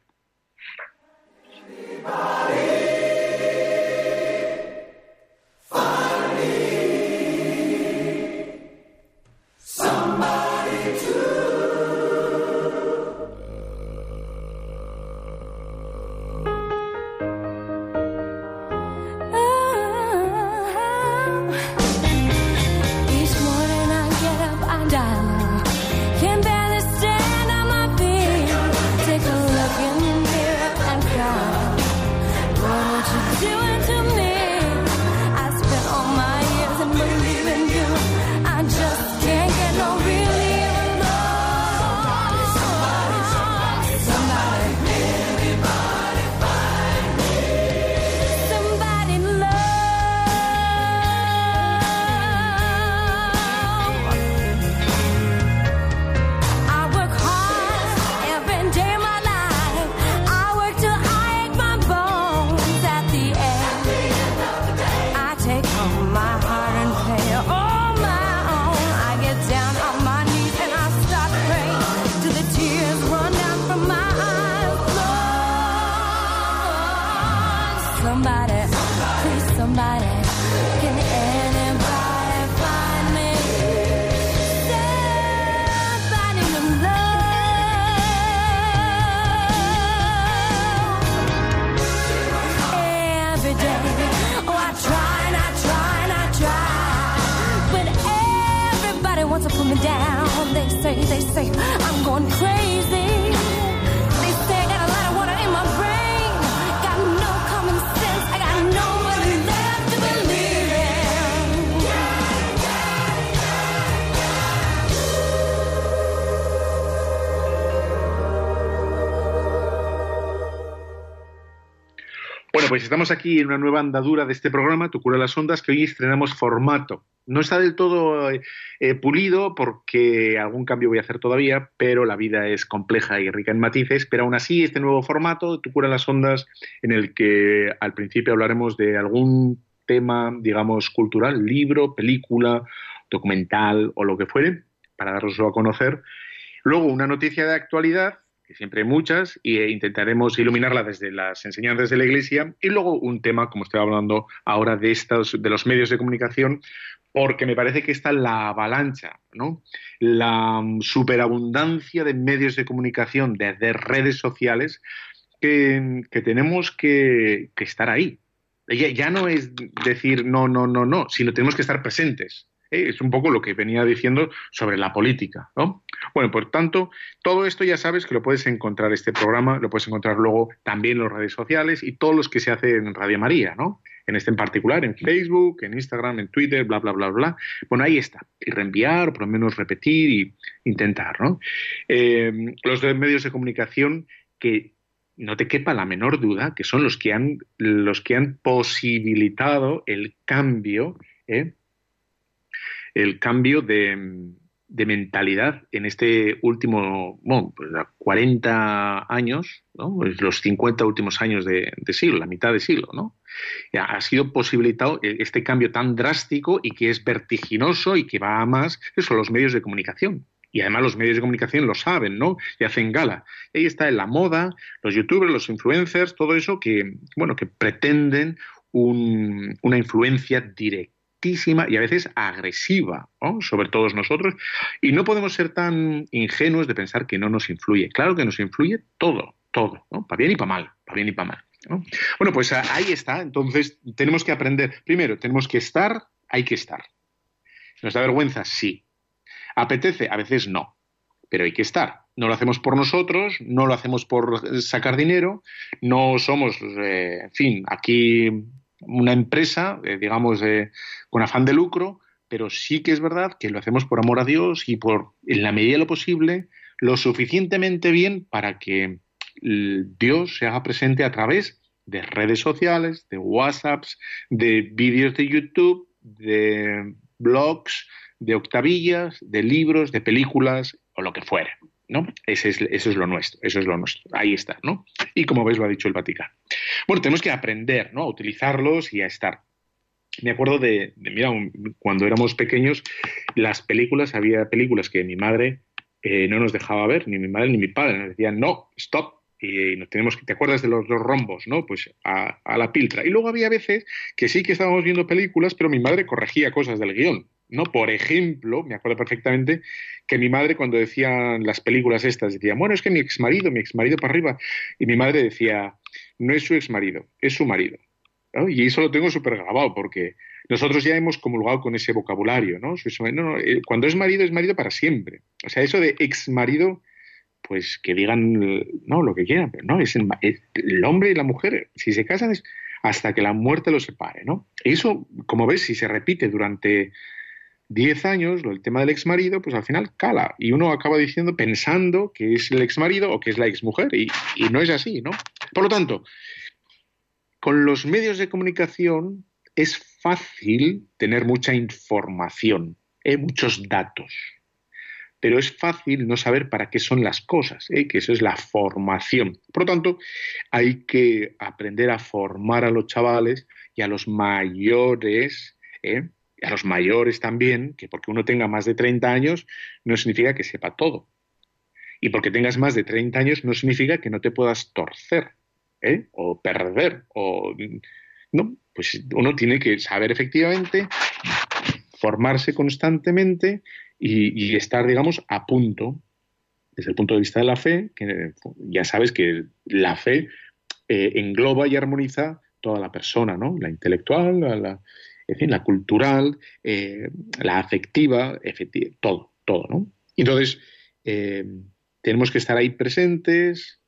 Pues estamos aquí en una nueva andadura de este programa, Tu cura las ondas, que hoy estrenamos formato. No está del todo eh, eh, pulido porque algún cambio voy a hacer todavía, pero la vida es compleja y rica en matices. Pero aún así, este nuevo formato, Tu cura las ondas, en el que al principio hablaremos de algún tema, digamos, cultural, libro, película, documental o lo que fuere, para daroslo a conocer. Luego, una noticia de actualidad siempre hay muchas, e intentaremos iluminarla desde las enseñanzas de la Iglesia, y luego un tema, como estoy hablando ahora, de, estos, de los medios de comunicación, porque me parece que está la avalancha, ¿no? La superabundancia de medios de comunicación, de, redes sociales, que, tenemos que, estar ahí. ya, no es decir no, no, no, no, sino tenemos que estar presentes. Es un poco lo que venía diciendo sobre la política. ¿no? Bueno, por tanto, todo esto ya sabes que lo puedes encontrar, este programa, lo puedes encontrar luego también en las redes sociales y todos los que se hacen en Radio María, ¿no? En este en particular, en Facebook, en Instagram, en Twitter, bla, bla, bla, bla. Bueno, ahí está. Y reenviar, por lo menos repetir y intentar, ¿no? Eh, los medios de comunicación que no te quepa la menor duda que son los que han, los que han posibilitado el cambio ¿eh? El cambio de, mentalidad en este último, bueno, 40 pues años, ¿no? Pues los 50 últimos años de, siglo, la mitad de siglo, ¿no? Ha sido posibilitado este cambio tan drástico y que es vertiginoso y que va a más, eso, los medios de comunicación. Y además los medios de comunicación lo saben, ¿no? Y hacen gala. ahí está en la moda, los youtubers, los influencers, todo eso que, bueno, que pretenden una influencia directa y a veces agresiva sobre todos nosotros y no podemos ser tan ingenuos de pensar que no nos influye. Claro que nos influye todo, todo, para bien y para mal, para bien y para mal. Bueno, pues ahí está. Entonces tenemos que aprender. Primero, tenemos que estar, hay que estar. ¿Nos da vergüenza? Sí. ¿Apetece? A veces no. Pero hay que estar. No lo hacemos por nosotros, no lo hacemos por sacar dinero, no somos, eh, en fin, aquí una empresa, eh, digamos, con afán de lucro, pero sí que es verdad que lo hacemos por amor a Dios y por, en la medida de lo posible, lo suficientemente bien para que Dios se haga presente a través de redes sociales, de WhatsApps, de vídeos de YouTube, de blogs, de octavillas, de libros, de películas o lo que fuere. ¿No? Ese es, eso es lo nuestro, eso es lo nuestro. Ahí está, ¿no? Y como ves, lo ha dicho el Vaticano. Bueno, tenemos que aprender, ¿no? A utilizarlos y a estar. Me acuerdo de, mira, cuando éramos pequeños, las películas, había películas que mi madre eh, no nos dejaba ver, ni mi madre ni mi padre, nos decían, no, stop, y nos tenemos que, ¿te acuerdas de los dos rombos? ¿no? Pues a, a, la piltra. Y luego había veces que sí que estábamos viendo películas, pero mi madre corregía cosas del guion. ¿No? Por ejemplo, me acuerdo perfectamente que mi madre cuando decían las películas estas, decía, bueno, es que mi exmarido, mi exmarido para arriba, y mi madre decía, no es su exmarido, es su marido. Y eso lo tengo súper grabado porque nosotros ya hemos comulgado con ese vocabulario, ¿no? Eh, cuando es marido, es marido para siempre. O sea, eso de exmarido, pues que digan, no, lo que quieran, pero no, es el, el hombre y la mujer, si se casan es hasta que la muerte los separe, ¿no? Eso, como ves, si se repite durante 10 años, el tema del ex marido, pues al final cala. Y uno acaba diciendo, pensando que es el ex marido o que es la ex mujer. Y, no es así, ¿no? Por lo tanto, con los medios de comunicación es fácil tener mucha información, ¿eh? muchos datos. Pero es fácil no saber para qué son las cosas, ¿eh? que eso es la formación. Por lo tanto, hay que aprender a formar a los chavales y a los mayores. ¿eh? A los mayores también, que porque uno tenga más de 30 años no significa que sepa todo. Y porque tengas más de 30 años no significa que no te puedas torcer ¿eh? o perder. O, no, pues uno tiene que saber efectivamente, formarse constantemente y, estar, digamos, a punto desde el punto de vista de la fe, que ya sabes que la fe eh, engloba y armoniza toda la persona, ¿no? La intelectual, la, la cultural, eh, la afectiva, todo, todo, ¿no? Entonces, eh, tenemos que estar ahí presentes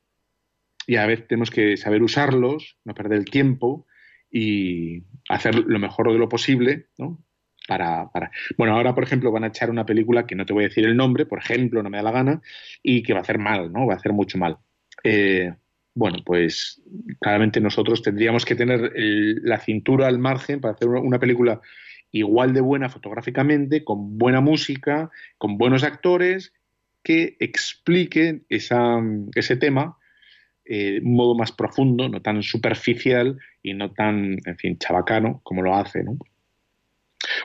y a veces tenemos que saber usarlos, no perder el tiempo y hacer lo mejor de lo posible, ¿no? Para, Bueno, ahora, por ejemplo, van a echar una película que no te voy a decir el nombre, por ejemplo, no me da la gana, y que va a hacer mal, ¿no? Va a hacer mucho mal. Eh, bueno, pues claramente nosotros tendríamos que tener la cintura al margen para hacer una película igual de buena fotográficamente, con buena música, con buenos actores, que expliquen ese tema eh, de un modo más profundo, no tan superficial y no tan, en fin, chabacano como lo hace. ¿no?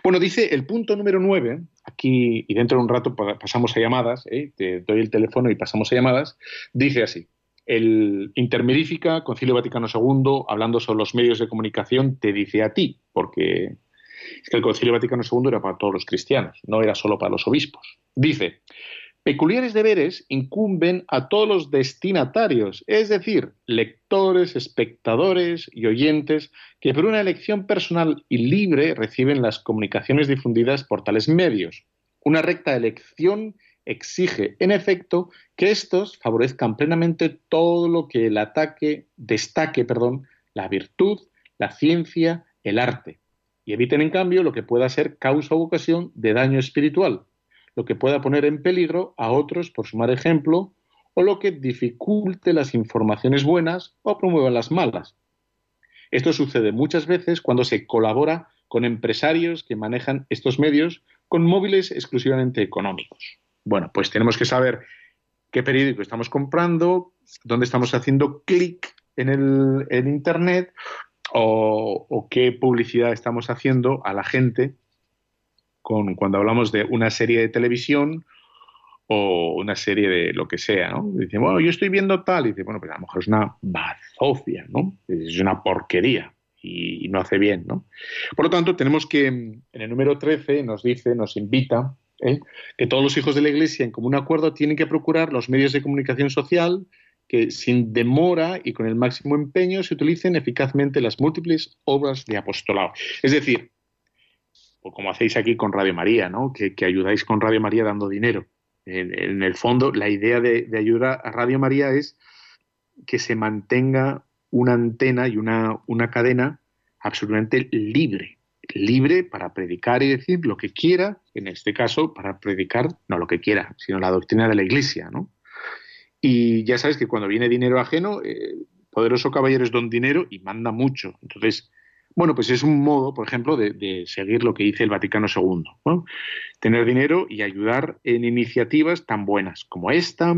Bueno, dice el punto número 9, aquí y dentro de un rato pasamos a llamadas, ¿eh? te doy el teléfono y pasamos a llamadas, dice así. El Intermedifica, Concilio Vaticano II, hablando sobre los medios de comunicación, te dice a ti, porque es que el Concilio Vaticano II era para todos los cristianos, no era solo para los obispos. Dice, Peculiares deberes incumben a todos los destinatarios, es decir, lectores, espectadores y oyentes que por una elección personal y libre reciben las comunicaciones difundidas por tales medios. Una recta elección exige, en efecto, que estos favorezcan plenamente todo lo que el ataque destaque, perdón, la virtud, la ciencia, el arte, y eviten, en cambio, lo que pueda ser causa o ocasión de daño espiritual, lo que pueda poner en peligro a otros por sumar ejemplo o lo que dificulte las informaciones buenas o promueva las malas. Esto sucede muchas veces cuando se colabora con empresarios que manejan estos medios con móviles exclusivamente económicos. Bueno, pues tenemos que saber qué periódico estamos comprando, dónde estamos haciendo clic en, el, Internet o, qué publicidad estamos haciendo a la gente cuando hablamos de una serie de televisión o una serie de lo que sea, ¿no? Dicen, bueno, yo estoy viendo tal, y dice, bueno, pues a lo mejor es una bazofia, ¿no? Es una porquería y, no hace bien, ¿no? Por lo tanto, tenemos que, en el número 13 nos dice, nos invita, ¿eh? que todos los hijos de la Iglesia, en común acuerdo, tienen que procurar los medios de comunicación social que sin demora y con el máximo empeño se utilicen eficazmente las múltiples obras de apostolado. Es decir, o como hacéis aquí con Radio María, ¿no? que, ayudáis con Radio María dando dinero. En, el fondo, la idea de, ayudar a Radio María es que se mantenga una antena y una, una cadena absolutamente libre, libre para predicar y decir lo que quiera, en este caso, para predicar no lo que quiera, sino la doctrina de la Iglesia, ¿no? Y ya sabes que cuando viene dinero ajeno, eh, poderoso caballero es don dinero y manda mucho. Entonces, bueno, pues es un modo, por ejemplo, de, seguir lo que dice el Vaticano II. Tener dinero y ayudar en iniciativas tan buenas como esta,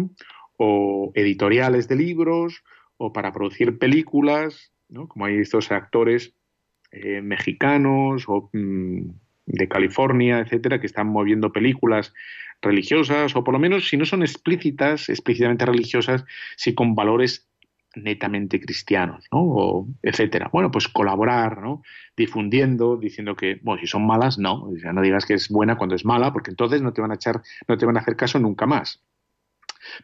o editoriales de libros, o para producir películas, como hay estos actores eh, mexicanos o mm, de California, etcétera, que están moviendo películas religiosas, o por lo menos, si no son explícitas, explícitamente religiosas, sí con valores netamente cristianos, ¿no? O etcétera. Bueno, pues colaborar, ¿no? Difundiendo, diciendo que, bueno, si son malas, no. Sea, no digas que es buena cuando es mala, porque entonces no te van a echar, no te van a hacer caso nunca más.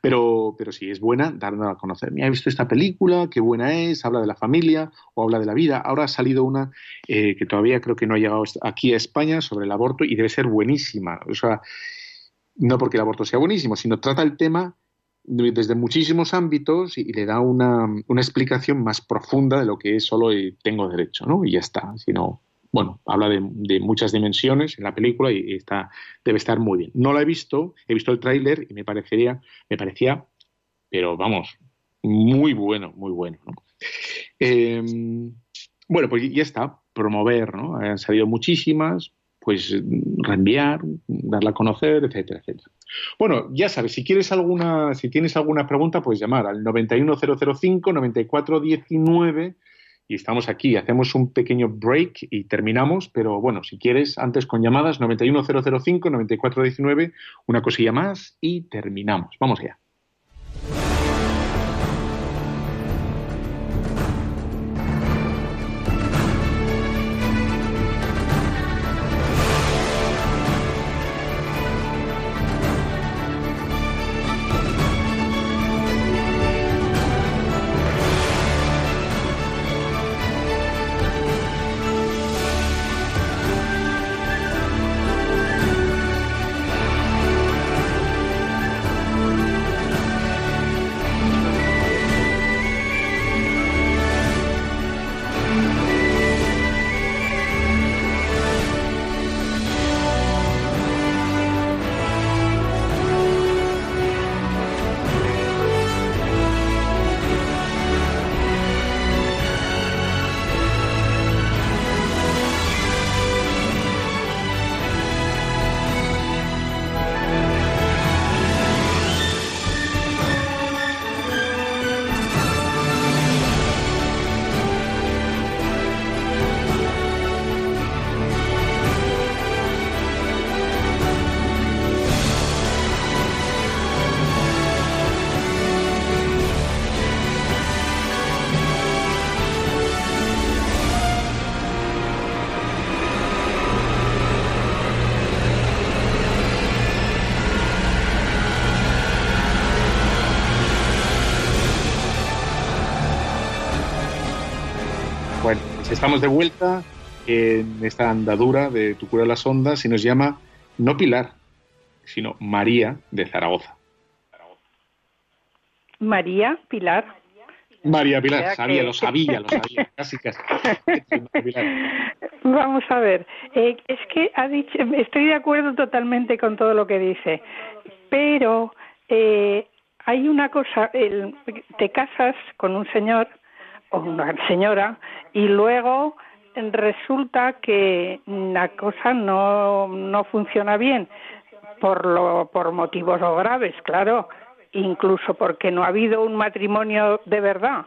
Pero, pero si es buena, darla a conocer. Mira, he visto esta película, qué buena es, habla de la familia o habla de la vida. Ahora ha salido una eh, que todavía creo que no ha llegado aquí a España sobre el aborto y debe ser buenísima. O sea, no porque el aborto sea buenísimo, sino trata el tema desde muchísimos ámbitos y, le da una, explicación más profunda de lo que es solo tengo derecho, ¿no? Y ya está, sino, bueno, habla de, muchas dimensiones en la película y, está, debe estar muy bien. No la he visto, he visto el tráiler y me parecería, me parecía, pero vamos, muy bueno, muy bueno, ¿no? Em, bueno, pues ya está, promover, ¿no? Han salido muchísimas, pues reenviar, darla a conocer, etcétera, etcétera. Bueno, ya sabes, si quieres alguna, si tienes alguna pregunta, puedes llamar al 91005 9419 y estamos aquí, hacemos un pequeño break y terminamos, pero bueno, si quieres, antes con llamadas 91005 9419, una cosilla más y terminamos. Vamos allá. Estamos de vuelta en esta andadura de Tu cura de las ondas y nos llama no Pilar, sino María de Zaragoza. María Pilar. María Pilar, sabía, lo sabía, lo sabía, casi casi. Vamos a ver, eh, es que ha dicho, estoy de acuerdo totalmente con todo lo que dice, pero eh, hay una cosa, te casas con un señor una señora y luego resulta que la cosa no, no funciona bien por, lo, por motivos graves, claro, incluso porque no ha habido un matrimonio de verdad.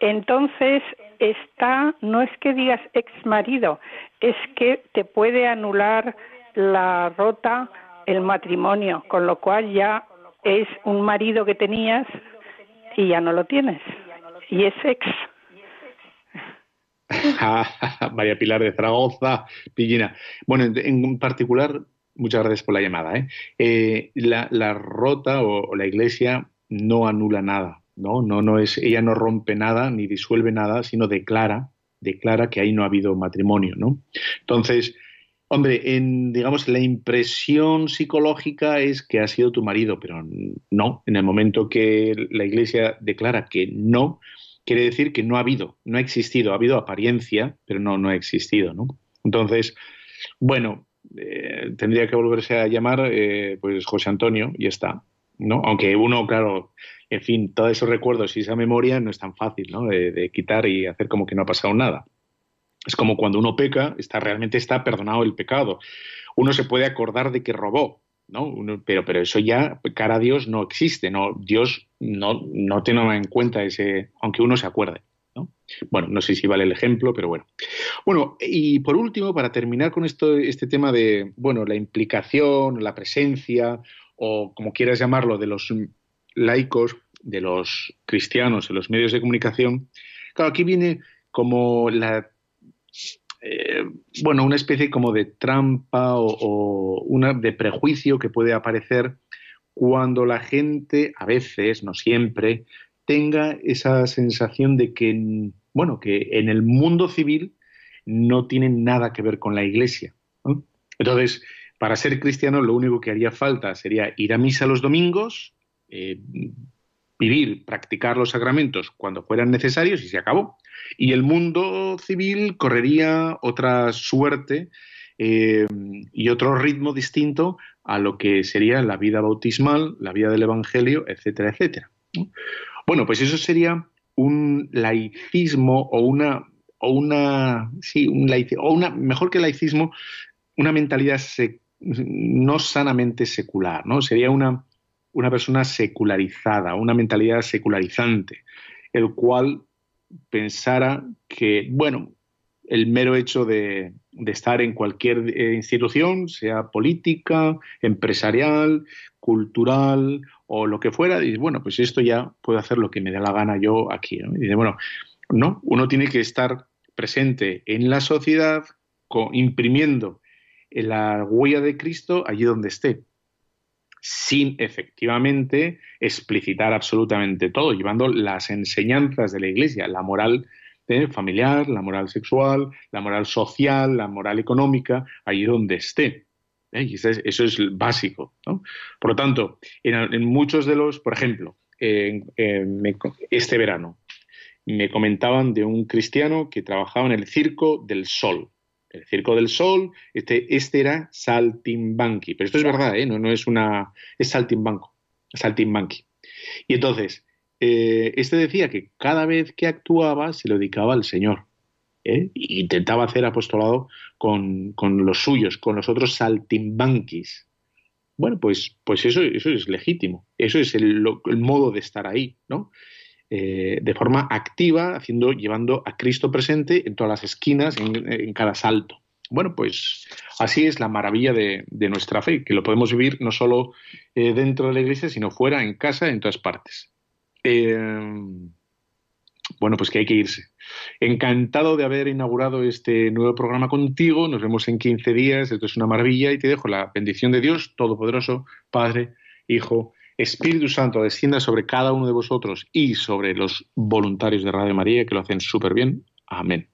Entonces está, no es que digas ex marido, es que te puede anular la rota el matrimonio, con lo cual ya es un marido que tenías y ya no lo tienes. Y es ex. María Pilar de Zaragoza, Pillina. Bueno, en, particular, muchas gracias por la llamada. ¿eh? Eh, la, rota o, la iglesia no anula nada, ¿no? No, no es, ella no rompe nada ni disuelve nada, sino declara, declara que ahí no ha habido matrimonio, ¿no? Entonces, hombre, en, digamos, la impresión psicológica es que ha sido tu marido, pero no, en el momento que la iglesia declara que no, quiere decir que no ha habido, no ha existido, ha habido apariencia, pero no, no ha existido, ¿no? Entonces, bueno, eh, tendría que volverse a llamar eh, pues José Antonio y está, ¿no? Aunque uno, claro, en fin, todos esos recuerdos y esa memoria no es tan fácil, ¿no? De, quitar y hacer como que no ha pasado nada. Es como cuando uno peca, está realmente está perdonado el pecado. Uno se puede acordar de que robó, ¿no? pero, pero eso ya, cara a Dios, no existe, ¿no? Dios no, no tiene en cuenta ese, aunque uno se acuerde. ¿no? Bueno, no sé si vale el ejemplo, pero bueno. Bueno, y por último, para terminar con esto, este tema de, bueno, la implicación, la presencia, o como quieras llamarlo, de los laicos, de los cristianos en los medios de comunicación, claro, aquí viene como la eh, bueno, una especie como de trampa o, una de prejuicio que puede aparecer cuando la gente, a veces, no siempre, tenga esa sensación de que, bueno, que en el mundo civil no tienen nada que ver con la iglesia. Entonces, para ser cristiano lo único que haría falta sería ir a misa los domingos, eh, vivir, practicar los sacramentos cuando fueran necesarios y se acabó. Y el mundo civil correría otra suerte eh, y otro ritmo distinto a lo que sería la vida bautismal, la vida del Evangelio, etcétera, etcétera. Bueno, pues eso sería un laicismo o una, o una, sí, un o una, mejor que laicismo, una mentalidad no sanamente secular, ¿no? Sería una, una persona secularizada, una mentalidad secularizante, el cual pensara que, bueno, el mero hecho de, estar en cualquier eh, institución, sea política, empresarial, cultural o lo que fuera, y bueno, pues esto ya puedo hacer lo que me dé la gana yo aquí. Dice, bueno, no, uno tiene que estar presente en la sociedad, imprimiendo la huella de Cristo allí donde esté sin efectivamente explicitar absolutamente todo, llevando las enseñanzas de la Iglesia, la moral eh, familiar, la moral sexual, la moral social, la moral económica, allí donde esté. ¿eh? Y eso es, básico. Por lo tanto, en, muchos de los, por ejemplo, este verano, me comentaban de un cristiano que trabajaba en el Circo del Sol el Circo del Sol, este, este era Saltimbanqui, pero esto es verdad, ¿eh? no, no es una, es Saltimbanco, Saltimbanqui. Y entonces, eh, este decía que cada vez que actuaba se lo dedicaba al Señor. ¿eh? E intentaba hacer apostolado con, los suyos, con los otros saltimbanquis. Bueno, pues, pues eso, eso es legítimo. Eso es el, el modo de estar ahí, ¿no? Eh, de forma activa, haciendo, llevando a Cristo presente en todas las esquinas, en, cada salto. Bueno, pues así es la maravilla de, nuestra fe, que lo podemos vivir no solo eh, dentro de la iglesia, sino fuera, en casa, en todas partes. Eh, bueno, pues que hay que irse. Encantado de haber inaugurado este nuevo programa contigo. Nos vemos en 15 días. Esto es una maravilla y te dejo la bendición de Dios Todopoderoso, Padre, Hijo Espíritu Santo descienda sobre cada uno de vosotros y sobre los voluntarios de Radio María que lo hacen súper bien. Amén.